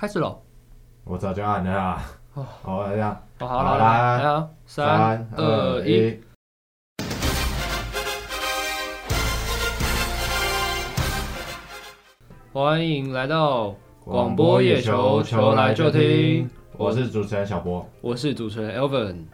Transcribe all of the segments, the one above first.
开始了，我早就按了啊。哦，好，这样，好，好，了，来啊，三、二、一。欢迎来到广播野球，球来就听。我是主持人小波，我是主持人 Elvin。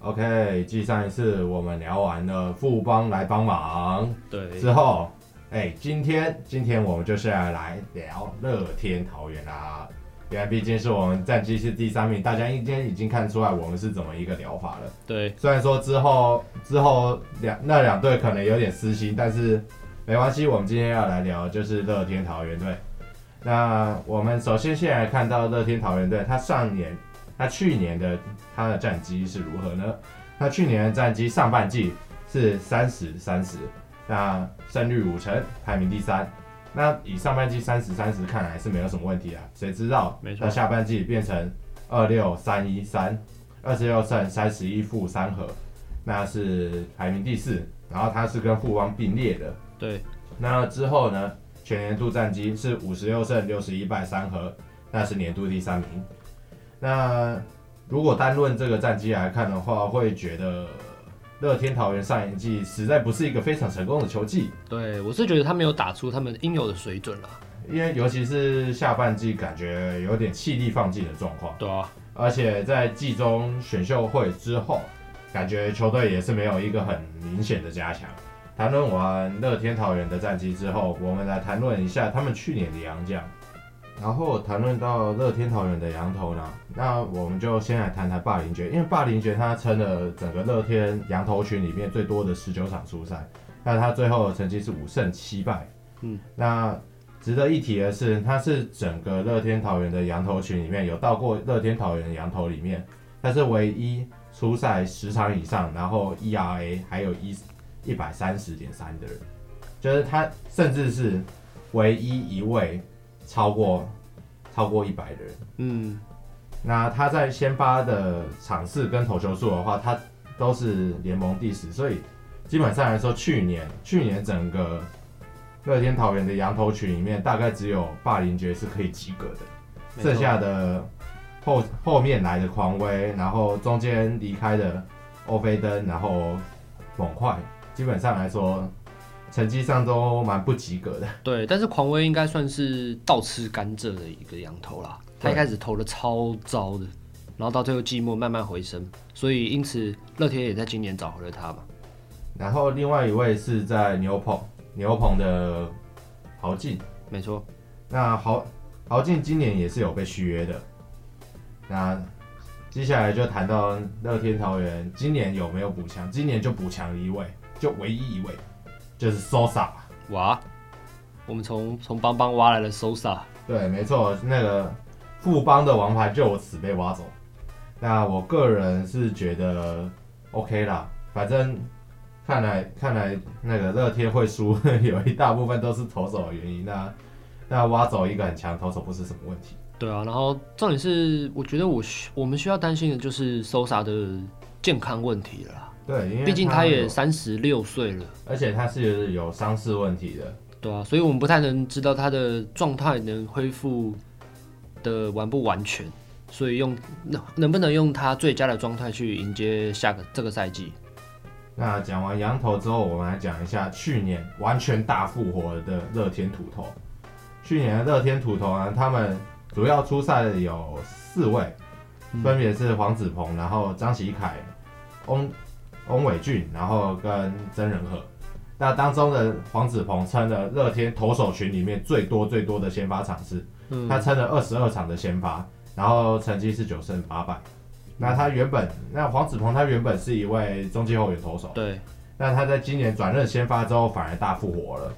OK，继上一次我们聊完了富邦来帮忙，对，之后。哎，今天今天我们就是要来聊乐天桃园啦，因为毕竟是我们战绩是第三名，大家应该已经看出来我们是怎么一个疗法了。对，虽然说之后之后两那两队可能有点私心，但是没关系，我们今天要来聊就是乐天桃园队。那我们首先先来看到乐天桃园队，他上年他去年的他的战绩是如何呢？他去年的战绩上半季是三十三十。那胜率五成，排名第三。那以上半季三十三十看来是没有什么问题啊。谁知道？没错。那下半季变成二六三一三，二十六胜三十一负三和，那是排名第四。然后他是跟富邦并列的。对。那之后呢？全年度战绩是五十六胜六十一败三和，那是年度第三名。那如果单论这个战绩来看的话，会觉得。乐天桃园上一季实在不是一个非常成功的球季，对，我是觉得他没有打出他们应有的水准了，因为尤其是下半季感觉有点气力放尽的状况，对啊，而且在季中选秀会之后，感觉球队也是没有一个很明显的加强。谈论完乐天桃园的战绩之后，我们来谈论一下他们去年的洋将。然后谈论到乐天桃园的羊头呢，那我们就先来谈谈霸凌爵，因为霸凌爵他撑了整个乐天羊头群里面最多的十九场出赛，那他最后的成绩是五胜七败。嗯，那值得一提的是，他是整个乐天桃园的羊头群里面有到过乐天桃园羊头里面，他是唯一出赛十场以上，然后 ERA 还有一一百三十点三的人，就是他甚至是唯一一位。超过超过一百人，嗯，那他在先发的场次跟投球数的话，他都是联盟第十，所以基本上来说，去年去年整个乐天桃园的羊头群里面，大概只有霸凌爵是可以及格的，剩下的后后面来的狂威，然后中间离开的欧菲登，然后猛快，基本上来说。成绩上都蛮不及格的。对，但是狂威应该算是倒吃甘蔗的一个羊头啦。他一开始投的超糟的，然后到最后季末慢慢回升，所以因此乐天也在今年找回了他嘛。然后另外一位是在牛棚，牛棚的豪进，没错。那豪豪进今年也是有被续约的。那接下来就谈到乐天桃园今年有没有补强？今年就补强了一位，就唯一一位。就是 Sosa 哇，我们从从邦邦挖来了 Sosa，对，没错，那个富邦的王牌就此被挖走。那我个人是觉得 OK 啦，反正看来看来那个乐天会输，有一大部分都是投手的原因。那那挖走一个很强投手不是什么问题。对啊，然后重点是，我觉得我需我们需要担心的就是 Sosa 的健康问题了。对，因为毕竟他也三十六岁了，而且他是有伤势问题的。对啊，所以我们不太能知道他的状态能恢复的完不完全，所以用能能不能用他最佳的状态去迎接下个这个赛季。那讲完羊头之后，我们来讲一下去年完全大复活的乐天土头。去年的乐天土头呢，他们主要出赛的有四位，分别是黄子鹏，然后张喜凯、翁。翁伟俊，然后跟曾仁和，那当中的黄子鹏撑了乐天投手群里面最多最多的先发场次，嗯、他撑了二十二场的先发，然后成绩是九胜八败。那他原本，那黄子鹏他原本是一位中继后援投手，对，那他在今年转任先发之后反而大复活了。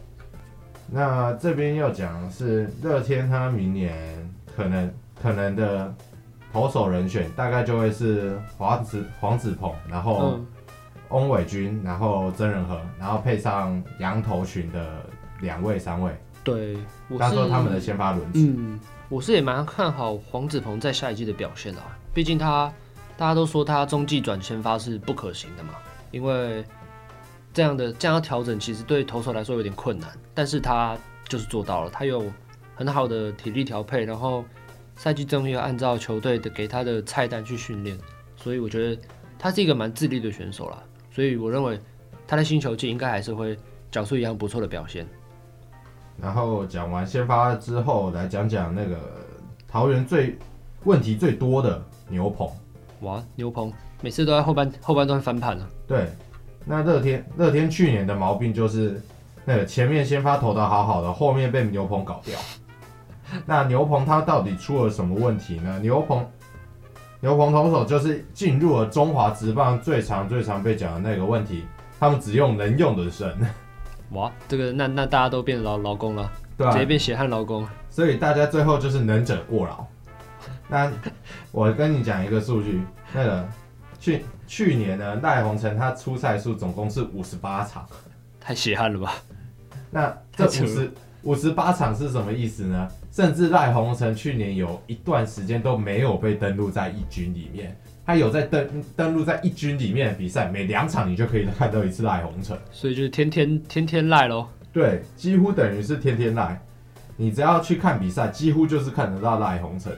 那这边要讲的是乐天他明年可能可能的投手人选大概就会是黄子黄子鹏，然后、嗯。翁伟军，然后曾仁和，然后配上羊头群的两位、三位。对，他说他们的先发轮值。嗯，我是也蛮看好黄子鹏在下一季的表现的。毕竟他大家都说他中继转先发是不可行的嘛，因为这样的这样调整其实对投手来说有点困难，但是他就是做到了。他有很好的体力调配，然后赛季中要按照球队的给他的菜单去训练，所以我觉得他是一个蛮自律的选手啦。所以我认为他在新球季应该还是会缴出一样不错的表现。然后讲完先发之后，来讲讲那个桃园最问题最多的牛棚。哇，牛棚每次都在后半后半段翻盘了。对，那乐天乐天去年的毛病就是那个前面先发投的好好的，后面被牛棚搞掉。那牛棚他到底出了什么问题呢？牛棚牛棚投手就是进入了中华职棒最常最常被讲的那个问题，他们只用能用的神。哇，这个那那大家都变劳劳工了，对啊，直接变血汗劳工。所以大家最后就是能者过劳。那我跟你讲一个数据，那个去去年呢，赖鸿成他出赛数总共是五十八场，太血汗了吧？那这五十五十八场是什么意思呢？甚至赖鸿成去年有一段时间都没有被登录在一军里面。他有在登登录在一军里面的比赛，每两场你就可以看到一次赖鸿成，所以就是天天天天赖喽。对，几乎等于是天天赖。你只要去看比赛，几乎就是看得到赖鸿成。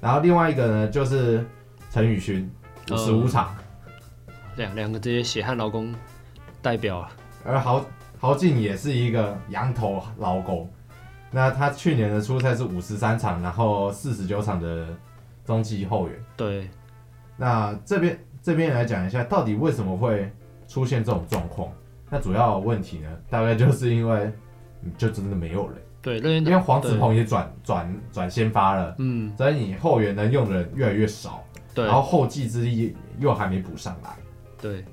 然后另外一个呢，就是陈宇勋，五十五场，两两个这些血汗劳工代表。而豪豪进也是一个羊头劳工，那他去年的初赛是五十三场，然后四十九场的中继后援。对。那这边这边来讲一下，到底为什么会出现这种状况？那主要问题呢，大概就是因为就真的没有人。对，因为黄子鹏也转转转先发了，嗯，所以你后援能用的人越来越少，对，然后后继之力又还没补上来。对，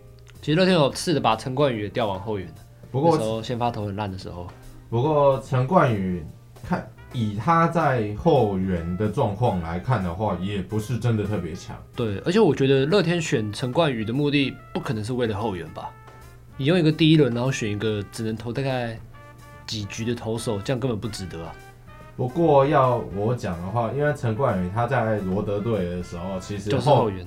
其实那天有试着把陈冠宇也调往后援，不过那时候先发投很烂的时候。不过陈冠宇看。以他在后援的状况来看的话，也不是真的特别强。对，而且我觉得乐天选陈冠宇的目的不可能是为了后援吧？你用一个第一轮，然后选一个只能投大概几局的投手，这样根本不值得啊。不过要我讲的话，因为陈冠宇他在罗德队的时候，其实就是后援，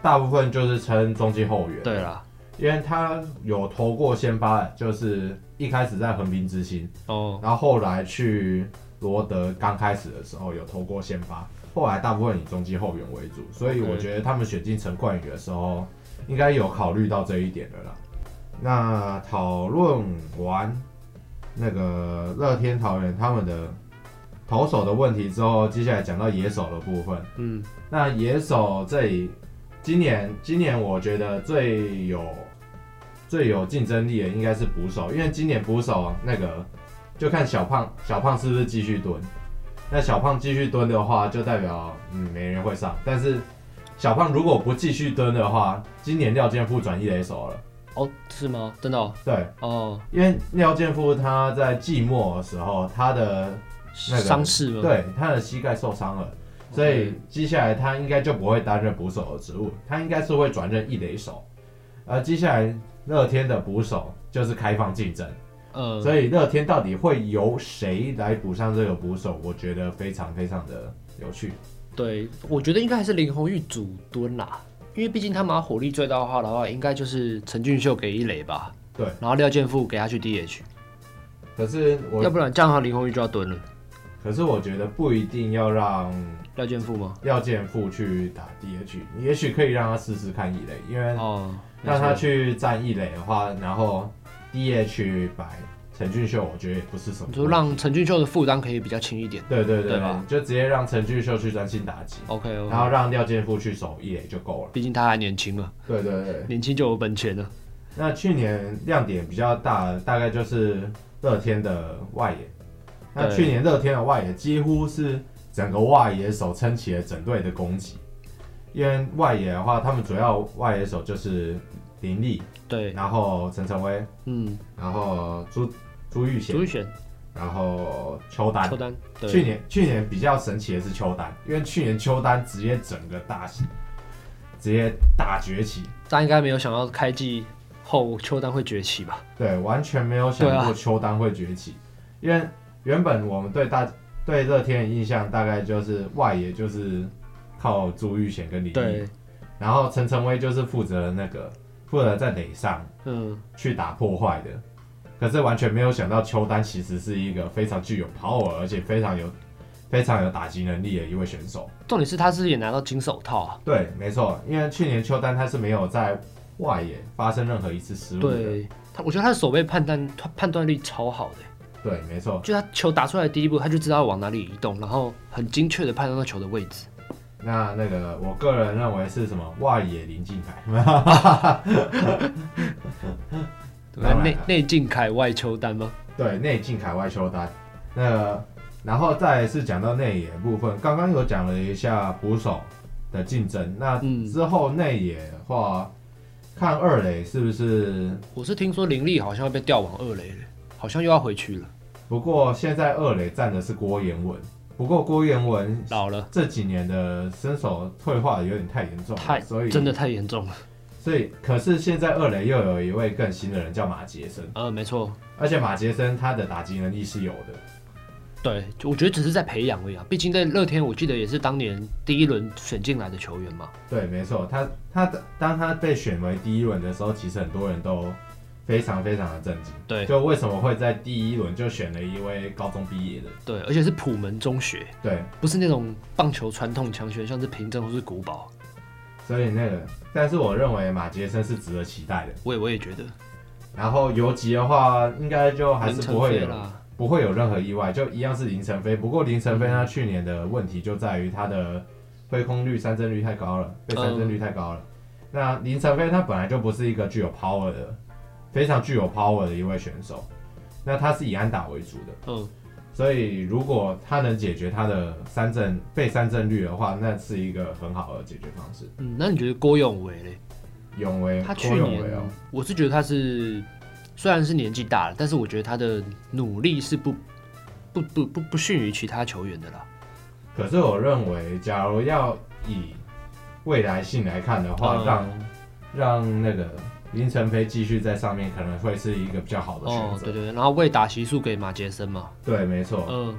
大部分就是称中继后援。对啦，因为他有投过先发，就是一开始在横滨之星哦，然后后来去。罗德刚开始的时候有投过先发，后来大部分以中继后援为主，所以我觉得他们选进陈冠宇的时候，应该有考虑到这一点的啦。那讨论完那个乐天桃园他们的投手的问题之后，接下来讲到野手的部分。嗯，那野手这里今年今年我觉得最有最有竞争力的应该是捕手，因为今年捕手那个。就看小胖，小胖是不是继续蹲？那小胖继续蹲的话，就代表嗯没人会上。但是小胖如果不继续蹲的话，今年廖健富转一垒手了。哦，是吗？真的、哦？对，哦，因为廖健富他在季末的时候，他的那个伤势，对，他的膝盖受伤了，所以接下来他应该就不会担任捕手的职务，他应该是会转任一垒手。而接下来乐天的捕手就是开放竞争。呃，所以乐天到底会由谁来补上这个捕手？我觉得非常非常的有趣。对，我觉得应该还是林红玉主蹲啦，因为毕竟他们要火力最大化的话，应该就是陈俊秀给一垒吧。对，然后廖健富给他去 DH。可是我要不然这样的话林红玉就要蹲了。可是我觉得不一定要让廖健富吗？廖健富去打 DH，你也许可以让他试试看一垒，因为哦，让他去站一垒的话，然后。D H 摆陈俊秀，我觉得也不是什么，就让陈俊秀的负担可以比较轻一点。对对对，对吧？就直接让陈俊秀去专心打击，OK，, okay 然后让廖健富去守一垒就够了。毕竟他还年轻嘛。对对对，年轻就有本钱了。那去年亮点比较大，大概就是乐天的外野。那去年乐天的外野几乎是整个外野手撑起了整队的攻击，因为外野的话，他们主要外野手就是林立。对，然后陈晨威，嗯，然后朱朱玉贤，朱玉贤，然后邱丹，邱丹，去年去年比较神奇的是邱丹，因为去年邱丹直接整个大起，直接大崛起，大家应该没有想到开季后邱丹会崛起吧？对，完全没有想过邱丹会崛起，啊、因为原本我们对大对乐天的印象大概就是外野就是靠朱玉贤跟李毅，然后陈晨威就是负责那个。负责在垒上，嗯，去打破坏的，可是完全没有想到邱丹其实是一个非常具有 power，而且非常有非常有打击能力的一位选手。重点是他是也拿到金手套啊？对，没错，因为去年邱丹他是没有在外野发生任何一次失误的。对，他我觉得他的守备判断判断力超好的。对，没错，就他球打出来的第一步，他就知道往哪里移动，然后很精确的判断到球的位置。那那个，我个人认为是什么外野林敬凯，内内敬凯外邱丹吗？对，内敬凯外邱丹。那个，然后再是讲到内野部分，刚刚有讲了一下捕手的竞争，那之后内野的话，看二垒是不是？我是听说林立好像要被调往二垒了，好像又要回去了。不过现在二垒站的是郭彦文。不过郭彦文老了，这几年的身手退化有点太严重了，太所以真的太严重了。所以，可是现在二垒又有一位更新的人叫马杰森，呃，没错，而且马杰森他的打击能力是有的。对，我觉得只是在培养而已啊。毕竟在乐天，我记得也是当年第一轮选进来的球员嘛。对，没错，他他当他被选为第一轮的时候，其实很多人都。非常非常的震惊，对，就为什么会在第一轮就选了一位高中毕业的，对，而且是普门中学，对，不是那种棒球传统强学，像是平镇或是古堡，所以那个，但是我认为马杰森是值得期待的，我也我也觉得，然后游击的话，应该就还是不会有不会有任何意外，就一样是林晨飞，不过林晨飞他去年的问题就在于他的挥空率、三振率太高了，被三振率太高了，嗯、那林晨飞他本来就不是一个具有 power 的。非常具有 power 的一位选手，那他是以安打为主的，嗯，所以如果他能解决他的三振被三振率的话，那是一个很好的解决方式。嗯，那你觉得郭永维嘞？永维，他去年，哦、我是觉得他是虽然是年纪大了，但是我觉得他的努力是不不不不不逊于其他球员的啦。可是我认为，假如要以未来性来看的话，嗯、让让那个。林晨飞继续在上面可能会是一个比较好的选择。哦，对对对，然后未打席数给马杰森嘛。对，没错。嗯，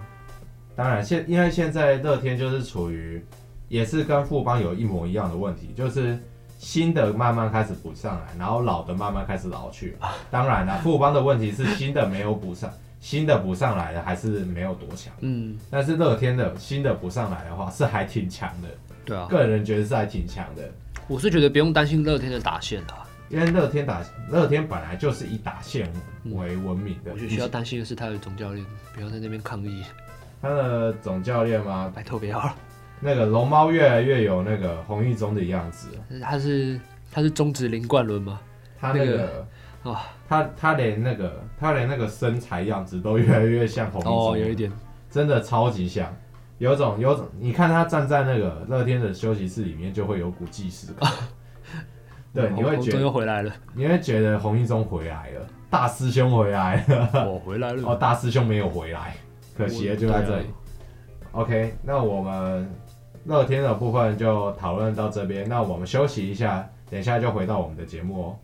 当然现因为现在乐天就是处于也是跟富邦有一模一样的问题，就是新的慢慢开始补上来，然后老的慢慢开始老去。当然了，富邦的问题是新的没有补上，新的补上来的还是没有多强。嗯，但是乐天的新的补上来的话是还挺强的。对啊，个人觉得是还挺强的。我是觉得不用担心乐天的打线了。因为乐天打乐天本来就是以打线为闻名的，我觉得需要担心的是他的总教练，不要在那边抗议。他的总教练吗？拜托不要了。那个龙猫越来越有那个洪一中的样子。他是他是中职林冠伦吗？他那个啊，他他连那个他连那个身材样子都越来越像洪一中，哦，有一点，真的超级像，有种有种，你看他站在那个乐天的休息室里面，就会有股既视感。对，你会觉得又回来了。你会觉得洪一中回来了，大师兄回来了。我回来了。哦，大师兄没有回来，可惜了，就在这里。OK，那我们乐天的部分就讨论到这边，那我们休息一下，等一下就回到我们的节目哦。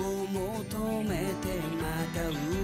求めてまた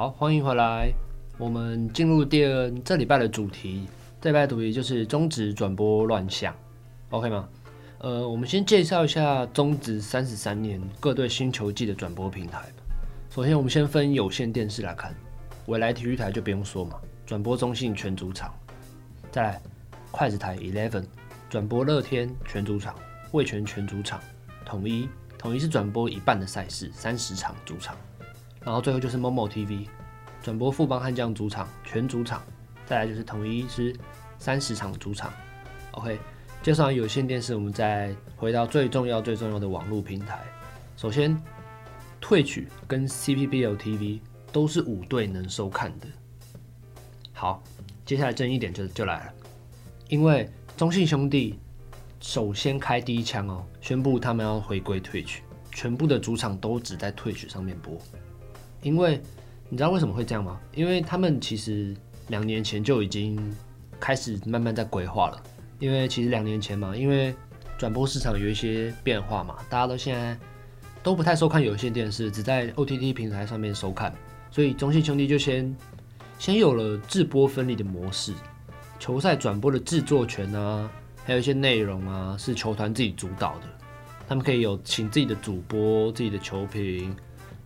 好，欢迎回来。我们进入第二这礼拜的主题，这礼拜的主题就是中职转播乱象，OK 吗？呃，我们先介绍一下中职三十三年各队新球季的转播平台。首先，我们先分有线电视来看，未来体育台就不用说嘛，转播中信全主场。再来，筷子台 Eleven 转播乐天全主场，味全全主场，统一统一是转播一半的赛事，三十场主场。然后最后就是 MOMO TV，转播富邦悍将主场全主场，再来就是统一狮三十场主场。OK，介绍完有线电视，我们再回到最重要最重要的网络平台。首先退取跟 CPBL TV 都是五队能收看的。好，接下来争议点就就来了，因为中信兄弟首先开第一枪哦，宣布他们要回归退取全部的主场都只在退取上面播。因为你知道为什么会这样吗？因为他们其实两年前就已经开始慢慢在规划了。因为其实两年前嘛，因为转播市场有一些变化嘛，大家都现在都不太收看有线电视，只在 OTT 平台上面收看，所以中信兄弟就先先有了制播分离的模式，球赛转播的制作权啊，还有一些内容啊，是球团自己主导的，他们可以有请自己的主播、自己的球评。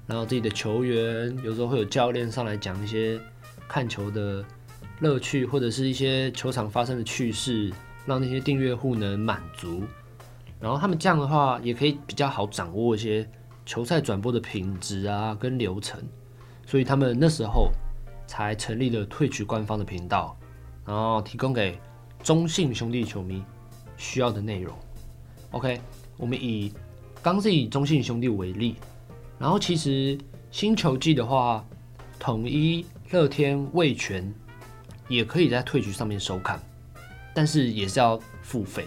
然后自己的球员有时候会有教练上来讲一些看球的乐趣，或者是一些球场发生的趣事，让那些订阅户能满足。然后他们这样的话，也可以比较好掌握一些球赛转播的品质啊跟流程。所以他们那时候才成立了退取官方的频道，然后提供给中信兄弟球迷需要的内容。OK，我们以刚是以中信兄弟为例。然后其实星球季的话，统一、乐天、味全也可以在退局上面收看，但是也是要付费。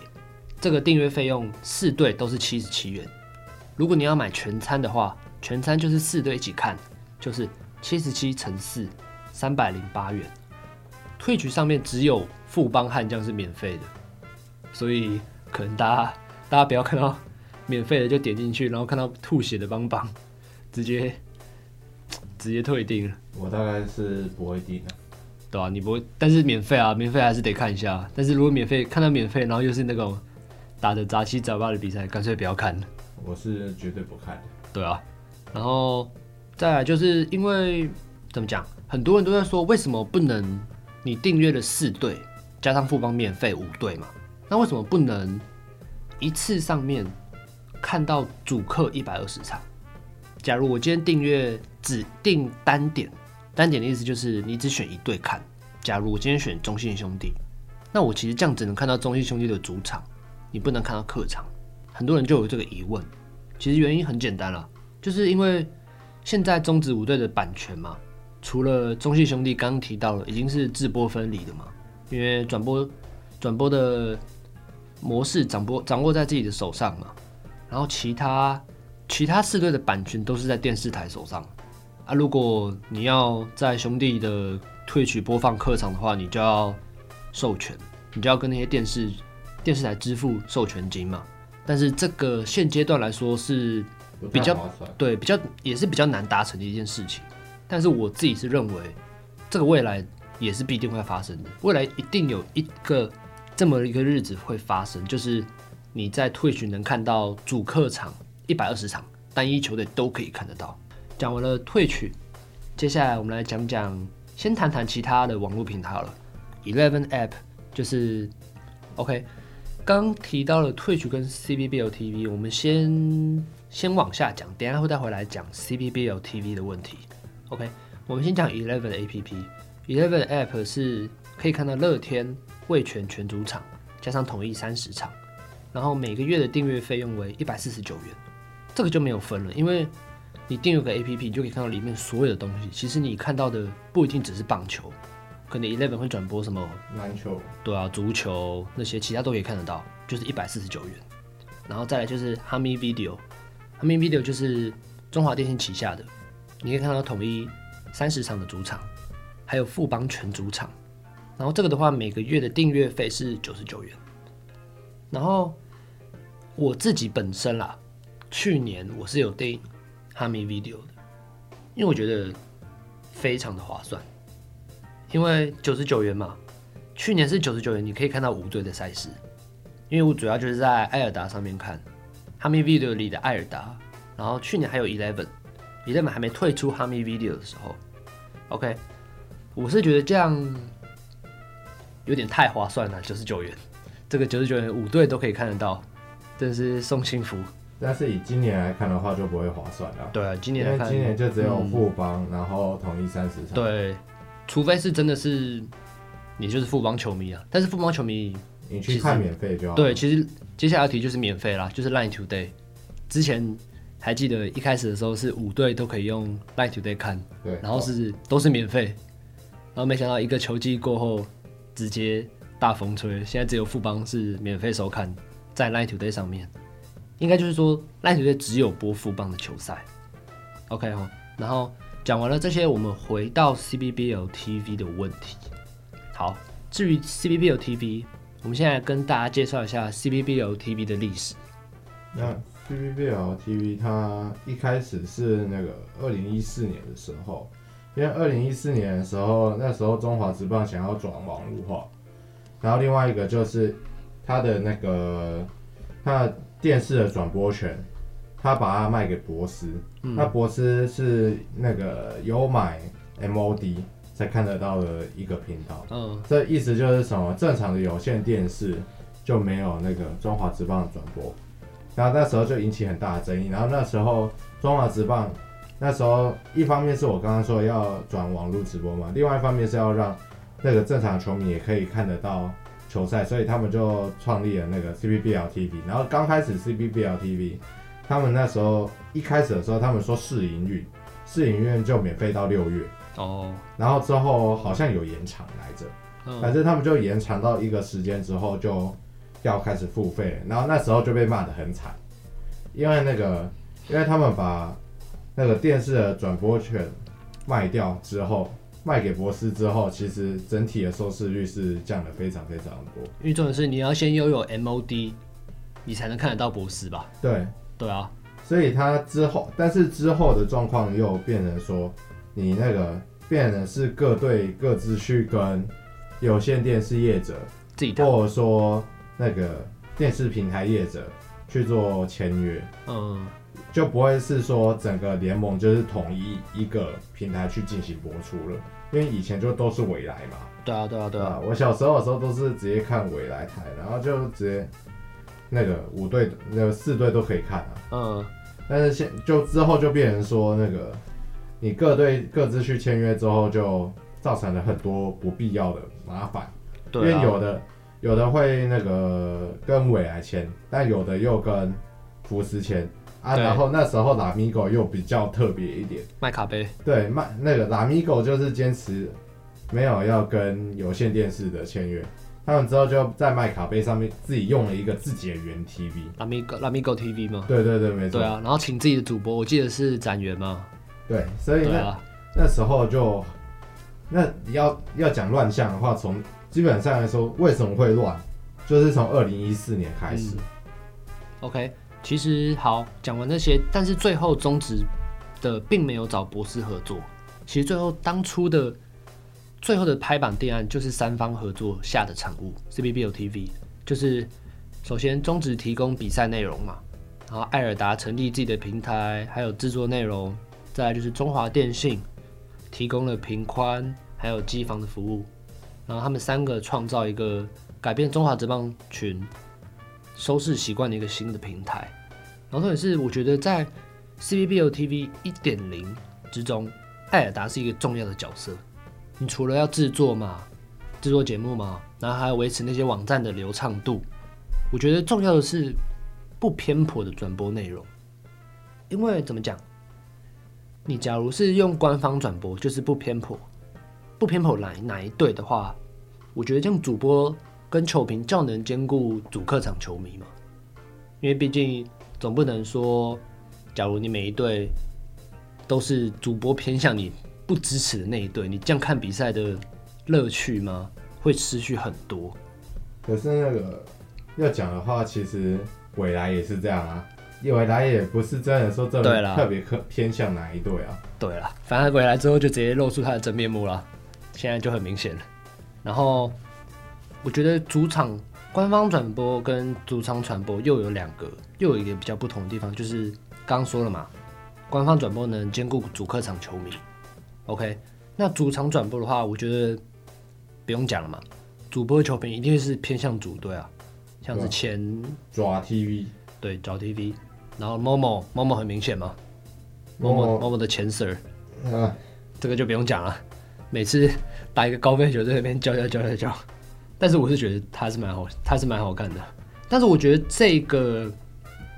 这个订阅费用四队都是七十七元。如果你要买全餐的话，全餐就是四队一起看，就是七十七乘四，三百零八元。退局上面只有富邦悍将是免费的，所以可能大家大家不要看到免费的就点进去，然后看到吐血的邦邦。直接直接退订了，我大概是不会订的，对啊，你不会，但是免费啊，免费还是得看一下。但是如果免费看到免费，然后又是那种打的杂七杂八的比赛，干脆不要看。我是绝对不看的。对啊，然后再来就是因为怎么讲，很多人都在说，为什么不能你订阅了四队加上富邦免费五队嘛？那为什么不能一次上面看到主客一百二十场？假如我今天订阅只订单点，单点的意思就是你只选一队看。假如我今天选中信兄弟，那我其实这样只能看到中信兄弟的主场，你不能看到客场。很多人就有这个疑问，其实原因很简单了，就是因为现在中职五队的版权嘛，除了中信兄弟刚刚提到了已经是自播分离的嘛，因为转播转播的模式掌握掌握在自己的手上嘛，然后其他。其他四队的版权都是在电视台手上啊。如果你要在兄弟的 Twitch 播放客场的话，你就要授权，你就要跟那些电视电视台支付授权金嘛。但是这个现阶段来说是比较对比较也是比较难达成的一件事情。但是我自己是认为，这个未来也是必定会发生的。未来一定有一个这么一个日子会发生，就是你在 Twitch 能看到主客场。一百二十场单一球队都可以看得到。讲完了 Twitch，接下来我们来讲讲，先谈谈其他的网络平台好了。Eleven App 就是 OK。刚提到了 Twitch 跟 CBBL TV，我们先先往下讲，等下会再回来讲 CBBL TV 的问题。OK，我们先讲 Eleven APP。Eleven App 是可以看到乐天、味全全主场，加上统一三十场，然后每个月的订阅费用为一百四十九元。这个就没有分了，因为你订阅个 APP，你就可以看到里面所有的东西。其实你看到的不一定只是棒球，可能 Eleven 会转播什么篮球，对啊，足球那些，其他都可以看得到，就是一百四十九元。然后再来就是 Hami Video，Hami Video 就是中华电信旗下的，你可以看到统一三十场的主场，还有富邦全主场。然后这个的话，每个月的订阅费是九十九元。然后我自己本身啦。去年我是有订哈密 video 的，因为我觉得非常的划算，因为九十九元嘛，去年是九十九元，你可以看到五队的赛事。因为我主要就是在爱尔达上面看哈密 Video 里的艾尔达，然后去年还有 Eleven，Eleven 还没退出哈密 Video 的时候，OK，我是觉得这样有点太划算了，九十九元，这个九十九元五队都可以看得到，真是送幸福。但是以今年来看的话，就不会划算了。对啊，今年来看，今年就只有富邦，嗯、然后统一三十场。对，除非是真的是你就是富邦球迷啊，但是富邦球迷。你去看免费就好。对，其实接下来题就是免费啦，就是 Line Today。之前还记得一开始的时候是五队都可以用 Line Today 看，对，然后是都是免费，然后没想到一个球季过后直接大风吹，现在只有富邦是免费收看在 Line Today 上面，应该就是说 Line Today 只有播富棒的球赛。OK 哦，然后讲完了这些，我们回到 CBBL TV 的问题。好，至于 CBBL TV。我们现在跟大家介绍一下 CBBL TV 的历史。那 CBBL TV 它一开始是那个二零一四年的时候，因为二零一四年的时候，那时候中华职棒想要转网络化，然后另外一个就是它的那个它电视的转播权，他把它卖给博斯，嗯、那博斯是那个有买 MOD。才看得到的一个频道，嗯，这意思就是什么？正常的有线电视就没有那个中华职棒的转播，然后那时候就引起很大的争议。然后那时候中华职棒那时候一方面是我刚刚说要转网络直播嘛，另外一方面是要让那个正常球迷也可以看得到球赛，所以他们就创立了那个 CBBL TV。然后刚开始 CBBL TV，他们那时候一开始的时候，他们说试营运，试营运就免费到六月。哦，然后之后好像有延长来着，嗯、反正他们就延长到一个时间之后就要开始付费，然后那时候就被骂得很惨，因为那个因为他们把那个电视的转播权卖掉之后，卖给博斯之后，其实整体的收视率是降了非常非常多。因为重点是你要先拥有 MOD，你才能看得到博斯吧？对，对啊，所以他之后，但是之后的状况又变成说。你那个变的是各队各自去跟有线电视业者，或者说那个电视平台业者去做签约，嗯，就不会是说整个联盟就是统一一个平台去进行播出了，因为以前就都是未来嘛。对啊，对啊，对啊。我小时候的时候都是直接看未来台，然后就直接那个五队、那个四队都可以看啊。嗯。但是现就之后就变成说那个。你各队各自去签约之后，就造成了很多不必要的麻烦。对啊，因为有的有的会那个跟未来签，但有的又跟福斯签啊。然后那时候拉米狗又比较特别一点，麦卡杯。对，麦那个拉米狗就是坚持没有要跟有线电视的签约，他们之后就在麦卡杯上面自己用了一个自己的原 TV，拉米狗拉米狗 TV 吗？对对对，没错。对啊，然后请自己的主播，我记得是展元吗？对，所以那、啊、那时候就，那要要讲乱象的话，从基本上来说，为什么会乱，就是从二零一四年开始。嗯、OK，其实好讲完那些，但是最后中职的并没有找博斯合作。其实最后当初的最后的拍板定案就是三方合作下的产物，CBBL TV，就是首先中职提供比赛内容嘛，然后艾尔达成立自己的平台，还有制作内容。再来就是中华电信提供了频宽还有机房的服务，然后他们三个创造一个改变中华职棒群收视习惯的一个新的平台。然后特别是我觉得在 C B B O T V 一点零之中，艾尔达是一个重要的角色。你除了要制作嘛，制作节目嘛，然后还要维持那些网站的流畅度。我觉得重要的是不偏颇的转播内容，因为怎么讲？你假如是用官方转播，就是不偏颇，不偏颇哪哪一队的话，我觉得这样主播跟球评较能兼顾主客场球迷嘛。因为毕竟总不能说，假如你每一队都是主播偏向你不支持的那一队，你这样看比赛的乐趣吗？会失去很多。可是那个要讲的话，其实未来也是这样啊。未来也不是真的说这么特别偏偏向哪一队啊。对了，反正回来之后就直接露出他的真面目了，现在就很明显了。然后我觉得主场官方转播跟主场转播又有两个，又有一个比较不同的地方，就是刚刚说了嘛，官方转播能兼顾主客场球迷。OK，那主场转播的话，我觉得不用讲了嘛，主播球评一定是偏向主队啊，像是前爪 TV，对爪 TV，然后 Momo Momo 很明显嘛，Momo Momo 的前 Sir，啊，这个就不用讲了，每次打一个高飞球在那边叫叫叫叫叫，但是我是觉得他是蛮好，他是蛮好看的，但是我觉得这个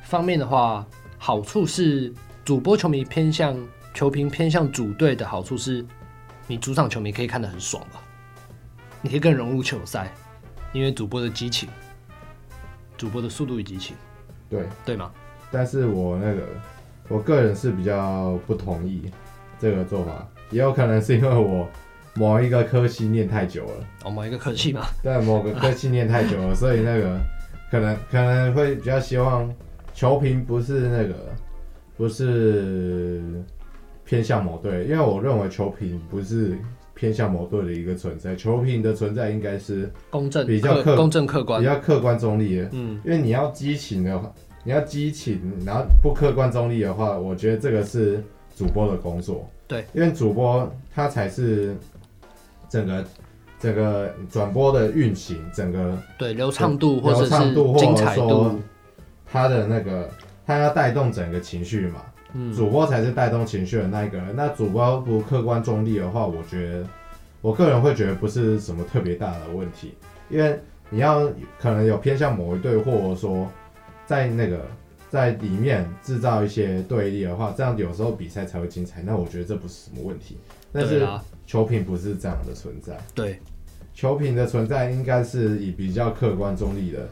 方面的话，好处是主播球迷偏向。球评偏向主队的好处是，你主场球迷可以看得很爽吧？你可以更融入球赛，因为主播的激情，主播的速度与激情，对对吗？但是我那个，我个人是比较不同意这个做法，也有可能是因为我某一个科系念太久了，哦，某一个科系嘛，对，某个科系念太久了，所以那个可能可能会比较希望球评不是那个不是。偏向某队，因为我认为球评不是偏向某队的一个存在，球评的存在应该是公正、比较客公正、客观、比较客观中立的。嗯，因为你要激情的话，你要激情，然后不客观中立的话，我觉得这个是主播的工作。对，因为主播他才是整个整个转播的运行，整个对流畅度或者是流畅度精彩度，或者说他的那个他要带动整个情绪嘛。嗯，主播才是带动情绪的那一个人。那主播不客观中立的话，我觉得我个人会觉得不是什么特别大的问题，因为你要可能有偏向某一队，或者说在那个在里面制造一些对立的话，这样有时候比赛才会精彩。那我觉得这不是什么问题。但是球评不是这样的存在。对，球评的存在应该是以比较客观中立的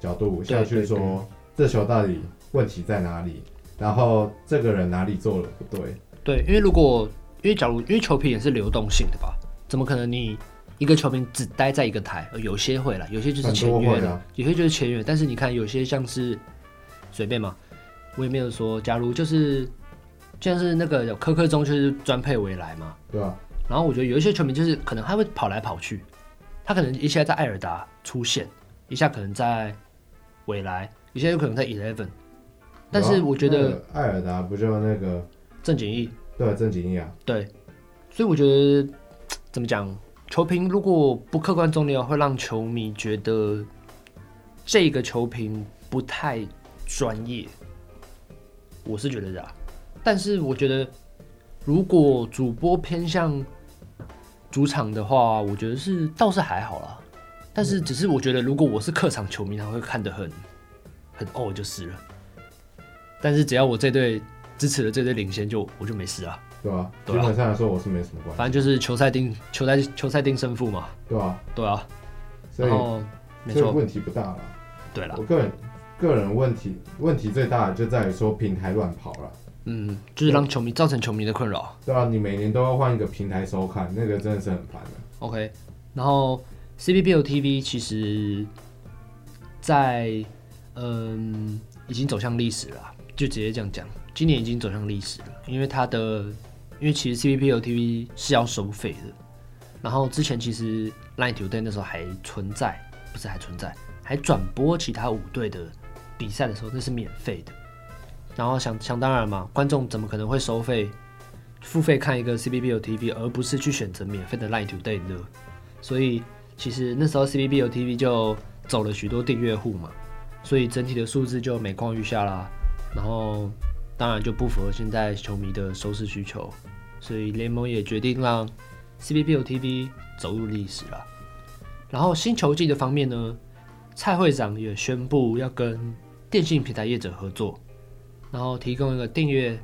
角度下去说，这球到底问题在哪里？然后这个人哪里做了不对？对，因为如果因为假如因为球评也是流动性的吧，怎么可能你一个球评只待在一个台？有些会了，有些就是签约的，有些就是签约。但是你看有些像是随便嘛，我也没有说。假如就是像是那个有科科中就是专配未来嘛，对啊。然后我觉得有一些球迷就是可能他会跑来跑去，他可能一下在艾尔达出现，一下可能在未来，一下有可能在 Eleven。但是我觉得艾尔达不就那个正经义？对，正经义啊。对，所以我觉得怎么讲，球评如果不客观中立会让球迷觉得这个球评不太专业。我是觉得这样，但是我觉得如果主播偏向主场的话，我觉得是倒是还好啦。但是只是我觉得，如果我是客场球迷，他会看得很很哦，就是了。但是只要我这队支持了这队领先就，就我就没事啊。对啊，基本上来说我是没什么关系。反正就是球赛定球赛球赛定胜负嘛。对啊，对啊。所以没错，问题不大了。对了，我个人个人问题问题最大的就在于说平台乱跑了。嗯，就是让球迷造成球迷的困扰。对啊，你每年都要换一个平台收看，那个真的是很烦的。OK，然后 CBBL TV 其实在嗯已经走向历史了。就直接这样讲，今年已经走向历史了，因为它的，因为其实 CBBL TV 是要收费的，然后之前其实 Line Today 那时候还存在，不是还存在，还转播其他五队的比赛的时候，那是免费的，然后想想当然嘛，观众怎么可能会收费付费看一个 CBBL TV，而不是去选择免费的 Line Today 呢？所以其实那时候 CBBL TV 就走了许多订阅户嘛，所以整体的数字就每况愈下啦。然后，当然就不符合现在球迷的收视需求，所以联盟也决定让 CBBL TV 走入历史了。然后新球季的方面呢，蔡会长也宣布要跟电信平台业者合作，然后提供一个订阅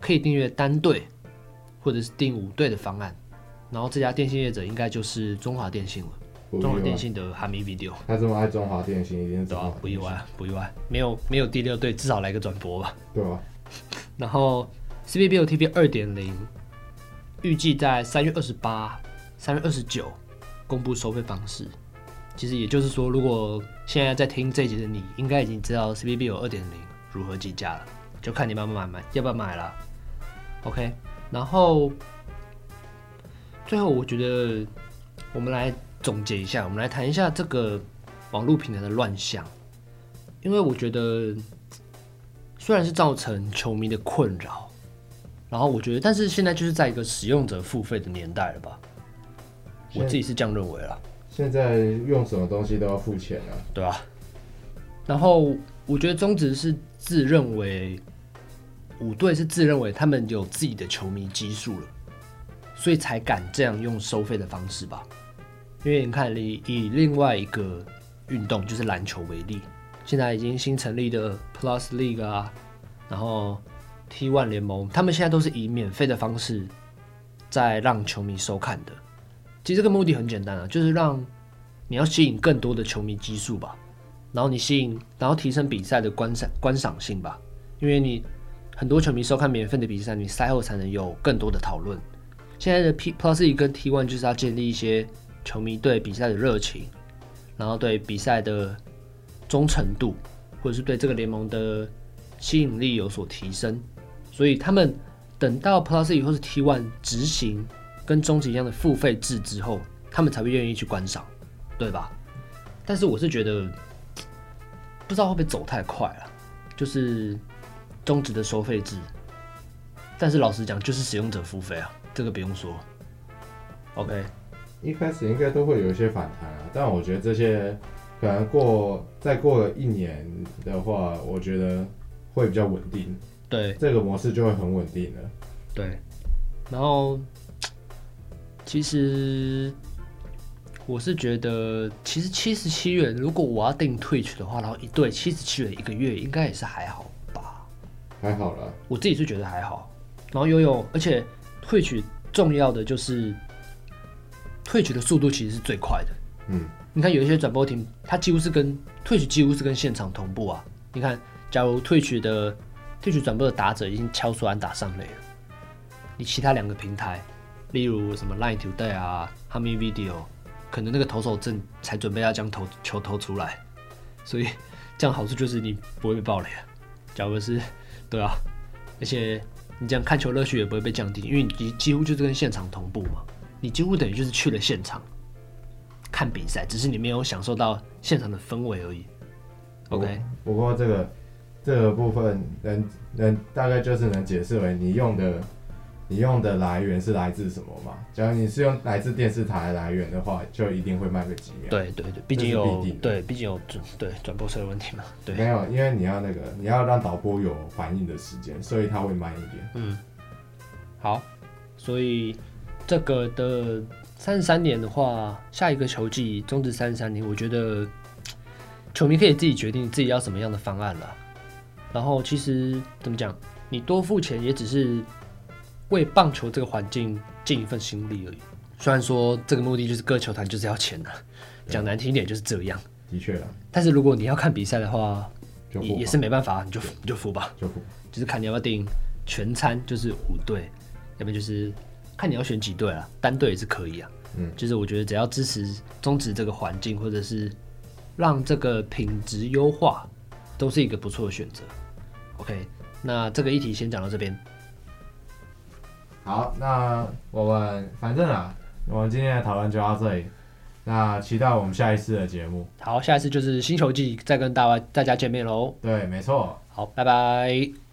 可以订阅单队或者是订五队的方案。然后这家电信业者应该就是中华电信了。中华电信的哈密 video，他这么爱中华电信，一定是不意外，不意外，没有没有第六队，至少来个转播吧。对啊。然后 CBBL TV 二点零，预计在三月二十八、三月二十九公布收费方式。其实也就是说，如果现在在听这一集的你，应该已经知道 CBBL 二点零如何计价了，就看你要不要买买，要不要买了。OK，然后最后我觉得我们来总结一下，我们来谈一下这个网络平台的乱象，因为我觉得虽然是造成球迷的困扰，然后我觉得，但是现在就是在一个使用者付费的年代了吧，我自己是这样认为了。现在用什么东西都要付钱啊，对啊。然后我觉得中职是自认为五队是自认为他们有自己的球迷基数了，所以才敢这样用收费的方式吧。因为你看，以以另外一个运动就是篮球为例，现在已经新成立的 Plus League 啊，然后 T1 联盟，他们现在都是以免费的方式在让球迷收看的。其实这个目的很简单啊，就是让你要吸引更多的球迷基数吧，然后你吸引，然后提升比赛的观赏观赏性吧。因为你很多球迷收看免费的比赛，你赛后才能有更多的讨论。现在的 P Plus 一跟 T One 就是要建立一些球迷对比赛的热情，然后对比赛的忠诚度，或者是对这个联盟的吸引力有所提升。所以他们等到 Plus 一或是 T One 执行。跟终极一样的付费制之后，他们才会愿意去观赏，对吧？但是我是觉得，不知道会不会走太快了，就是终止的收费制。但是老实讲，就是使用者付费啊，这个不用说。OK，一开始应该都会有一些反弹啊，但我觉得这些可能过再过了一年的话，我觉得会比较稳定。对，这个模式就会很稳定了。对，然后。其实我是觉得，其实七十七元，如果我要订 Twitch 的话，然后一对七十七元一个月，应该也是还好吧？还好啦，我自己是觉得还好。然后又有，而且 Twitch 重要的就是 Twitch 的速度其实是最快的。嗯，你看有一些转播厅，它几乎是跟 Twitch 几乎是跟现场同步啊。你看，假如 Twitch 的 Twitch 转播的打者已经敲出安打上垒了，你其他两个平台。例如什么 Line Today 啊 Humi Video，可能那个投手正才准备要将投球投出来，所以这样好处就是你不会被爆雷啊。假如是，对啊，而且你这样看球乐趣也不会被降低，因为你几乎就是跟现场同步嘛，你几乎等于就是去了现场看比赛，只是你没有享受到现场的氛围而已。OK，不过这个这个部分能能大概就是能解释为你用的。你用的来源是来自什么嘛？假如你是用来自电视台来源的话，就一定会慢个几秒。对对对，毕竟有对，毕竟有转对转播车的问题嘛。对，没有，因为你要那个你要让导播有反应的时间，所以他会慢一点。嗯，好，所以这个的三十三年的话，下一个球季终止三十三年，我觉得球迷可以自己决定自己要什么样的方案了。然后其实怎么讲，你多付钱也只是。为棒球这个环境尽一份心力而已。虽然说这个目的就是各球团就是要钱的，讲难听一点就是这样。的确啊。但是如果你要看比赛的话，也也是没办法，你就你就付吧。就付。就是看你要不要订全餐，就是五队，要不然就是看你要选几队啊，单队也是可以啊。嗯。就是我觉得只要支持终止这个环境，或者是让这个品质优化，都是一个不错的选择。OK，那这个议题先讲到这边。好，那我们反正啊，我们今天的讨论就到这里。那期待我们下一次的节目。好，下一次就是星球季，再跟大家大家见面喽。对，没错。好，拜拜。